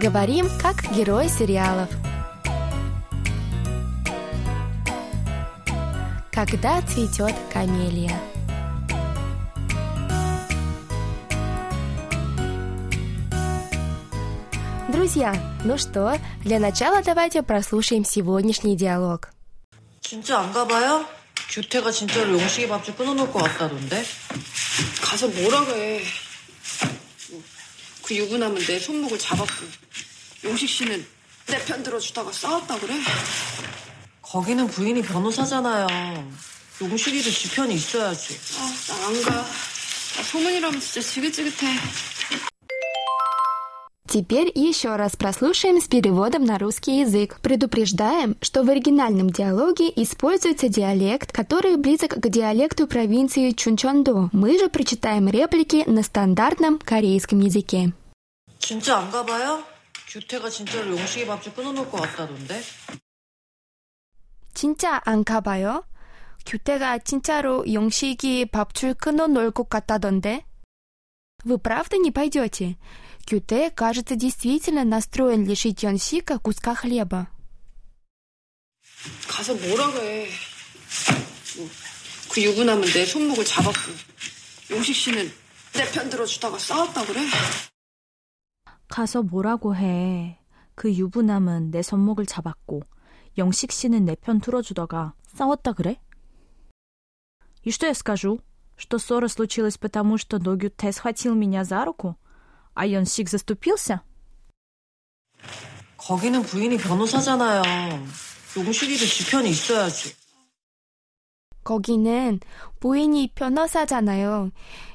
Говорим, как герои сериалов. Когда цветет камелия. Друзья, ну что, для начала давайте прослушаем сегодняшний диалог. 진짜 안 가봐요? 규태가 진짜로 용식이 밥줄 끊어놓을 것 같다던데? 가서 뭐라 그래. 그 유부남은 내 손목을 잡았고 용식 씨는 내 편 들어주다가 싸웠다 그래? 거기는 부인이 변호사잖아요. 용식이도 지 편이 있어야지. 아, 나 안 가. 나 소문이라면 진짜 지긋지긋해. Теперь еще раз прослушаем с переводом на русский язык. Предупреждаем, что в оригинальном диалоге используется диалект, который близок к диалекту провинции Чунчондо. Мы же прочитаем реплики на стандартном корейском языке. 진짜 안 가봐요? 규태가 진짜로 용식이 밥줄 끊어놓을 것 같다던데? 진짜 안 가봐요? 규태가 진짜로 영식이 밥줄 끊어놓을 것 같다던데? Вы правда не пойдете? Кюте, кажется, действительно настроен лишить Йонсика куска хлеба. 가서 뭐라 그래. 그 유부남은 내 손목을 잡았고 용식 씨는 내 편 들어주다가 싸웠다 그래? 가서 뭐라고 해. 그 유부남은 내 손목을 잡았고 영식 씨는 내 편 틀어주다가 싸웠다 그래? И что я скажу? Что ссора случилась потому, что Догюте схватил меня за руку, а Йонсик заступился? 거기는 부인이 변호사잖아요. 용식이도 지 편이 있어야지. 거기는 부인이 변호사잖아요.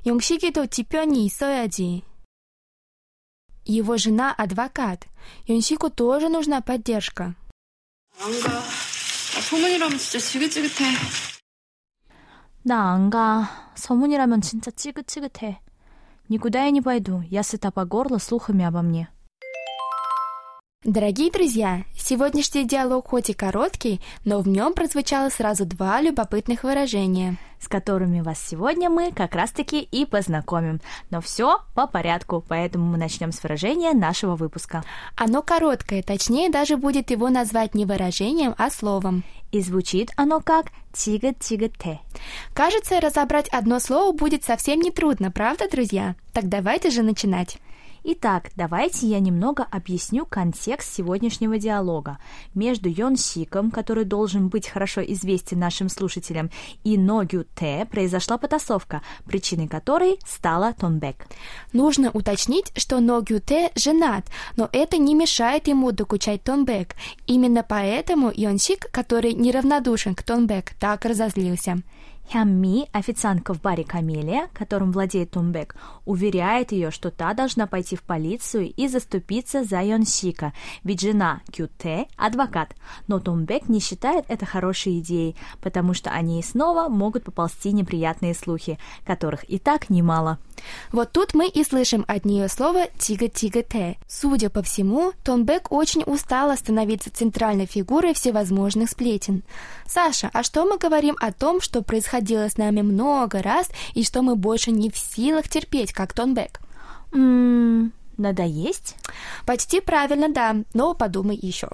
영식이도 지편이 있어야지. Его жена адвокат. Йонсику тоже нужна поддержка. 안 가. 나 소문이라면 진짜 지긋지긋해. 나 안 가. 소문이라면 진짜 찌긋찌긋해. Никуда я не пойду. Я сыта по горло слухами обо мне. Дорогие друзья, сегодняшний диалог хоть и короткий, но в нем прозвучало сразу два любопытных выражения. с которыми вас сегодня мы как раз-таки и познакомим. Но все по порядку, поэтому мы начнем с выражения нашего выпуска. Оно короткое, точнее даже будет его назвать не выражением, а словом. И звучит оно как тигет-тигет-те. Кажется, разобрать одно слово будет совсем нетрудно, правда, друзья? Так давайте же начинать. Итак, давайте я немного объясню контекст сегодняшнего диалога. Между Йон Сиком, который должен быть хорошо известен нашим слушателям, и Ногю Те произошла потасовка, причиной которой стала Тонбек. Нужно уточнить, что Ногю Те женат, но это не мешает ему докучать Тонбек. Именно поэтому Йон Сик, который неравнодушен к Тонбек, так разозлился. Хямми, официантка в баре «Камелия», которым владеет Тумбек, уверяет ее, что та должна пойти в полицию и заступиться за Йонсика, ведь жена Кюте – адвокат. Но Тумбек не считает это хорошей идеей, потому что о ней снова могут поползти неприятные слухи, которых и так немало. Вот тут мы и слышим от нее слово «тига-тига-те». Судя по всему, Тонбек очень устала становиться центральной фигурой всевозможных сплетен. Саша, а что мы говорим о том, что происходило с нами много раз и что мы больше не в силах терпеть, как Тонбек? Ммм, надоесть? Почти правильно, да, но подумай еще.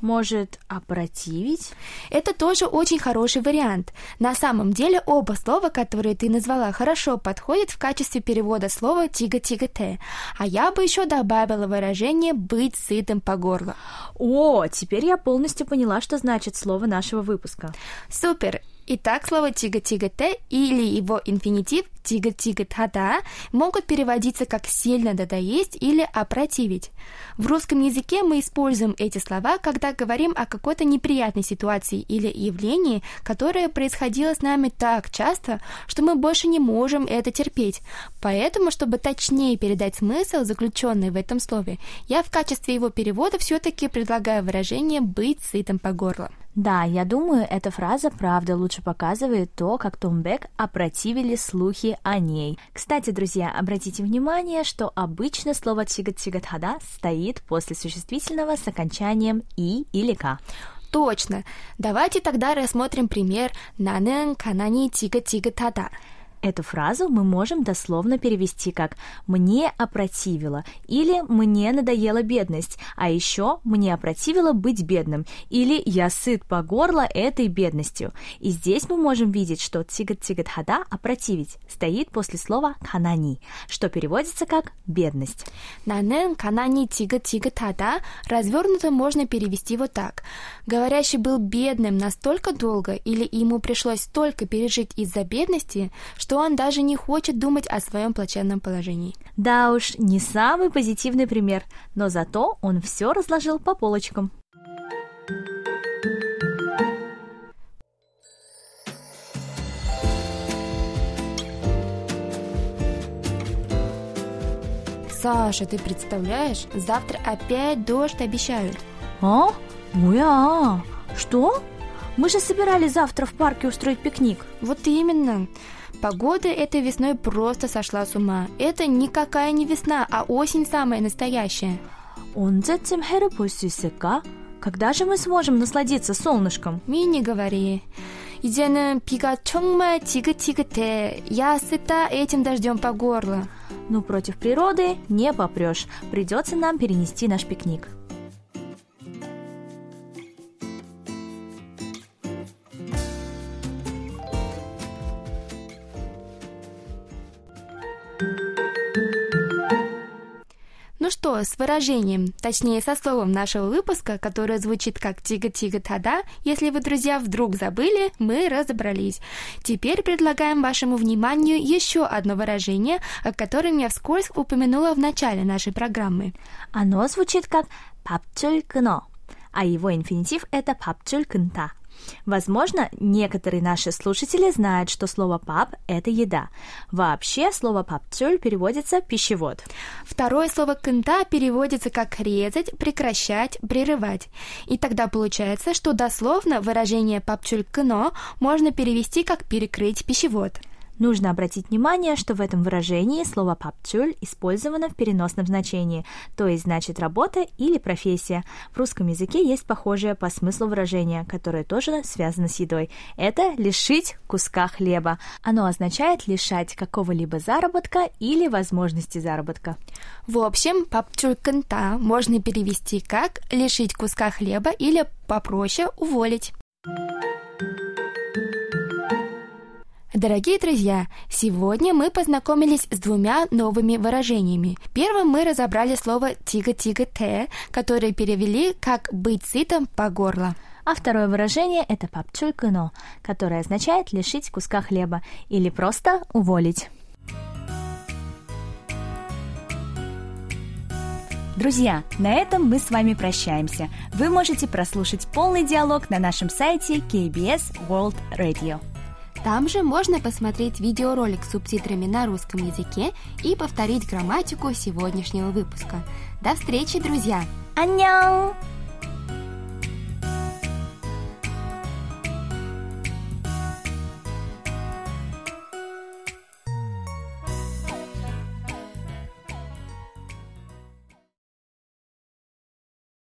Может, опротивить? Это тоже очень хороший вариант. На самом деле оба слова, которые ты назвала, хорошо подходят в качестве перевода слова «тига-тига-те». А я бы еще добавила выражение «быть сытым по горло». О, теперь я полностью поняла, что значит слово нашего выпуска. Супер! Итак, слово «тига-тига-те» или его инфинитив «тига-тига-та-да» могут переводиться как «сильно надоесть» или «опротивить». В русском языке мы используем эти слова, когда говорим о какой-то неприятной ситуации или явлении, которое происходило с нами так часто, что мы больше не можем это терпеть. Поэтому, чтобы точнее передать смысл, заключенный в этом слове, я в качестве его перевода все-таки предлагаю выражение «быть сытым по горло». Да, я думаю, эта фраза правда лучше показывает то, как Томбек опротивили слухи о ней. Кстати, друзья, обратите внимание, что обычно слово чигат-чигатхада стоит после существительного с окончанием и или ка. Точно. Давайте тогда рассмотрим пример нанэн канани тига тига тада. Эту фразу мы можем дословно перевести как «мне опротивило» или «мне надоела бедность», а еще «мне опротивило быть бедным» или «я сыт по горло этой бедностью». И здесь мы можем видеть, что тигат-тигат-хада «опротивить» стоит после слова «канани», что переводится как «бедность». Нанен канани тигат-тигат-хада развернуто можно перевести вот так. Говорящий был бедным настолько долго или ему пришлось столько пережить из-за бедности, что он даже не хочет думать о своем плачевном положении. Да уж, не самый позитивный пример, но зато он все разложил по полочкам. Саша, ты представляешь, завтра опять дождь обещают. А? 뭐야? Что? Мы же собирались завтра в парке устроить пикник. Вот именно. Погода этой весной просто сошла с ума. Это никакая не весна, а осень самая настоящая. 언제쯤 해를 볼 수 있을까? Когда же мы сможем насладиться солнышком? 미 не говори. 이제는 비가 정말 지긋지긋해. Я сыта этим дождем по горло. Ну, против природы не попрешь. Придется нам перенести наш пикник. Ну что, с выражением, точнее со словом нашего выпуска, которое звучит как «тига-тига-тада», если вы, друзья, вдруг забыли, мы разобрались. Теперь предлагаем вашему вниманию еще одно выражение, о котором я вскользь упомянула в начале нашей программы. Оно звучит как «папчуль кно», а его инфинитив – это «папчуль кнта». Возможно, некоторые наши слушатели знают, что слово «пап» — это еда. Вообще, слово «папцюль» переводится «пищевод». Второе слово «кынта» переводится как «резать», «прекращать», «прерывать». И тогда получается, что дословно выражение «папчуль кыно» можно перевести как «перекрыть пищевод». Нужно обратить внимание, что в этом выражении слово «папчуль» использовано в переносном значении, то есть значит работа или профессия. В русском языке есть похожее по смыслу выражение, которое тоже связано с едой. Это «лишить куска хлеба». Оно означает лишать какого-либо заработка или возможности заработка. В общем, «папчуль кынта» можно перевести как «лишить куска хлеба» или попроще «уволить». Дорогие друзья, сегодня мы познакомились с двумя новыми выражениями. Первым мы разобрали слово «тига-тига-те», которое перевели как «быть сытым по горло». А второе выражение – это «папчулькано», которое означает лишить куска хлеба или просто уволить. Друзья, на этом мы с вами прощаемся. Вы можете прослушать полный диалог на нашем сайте KBS World Radio. Там же можно посмотреть видеоролик с субтитрами на русском языке и повторить грамматику сегодняшнего выпуска. До встречи, друзья! 안녕!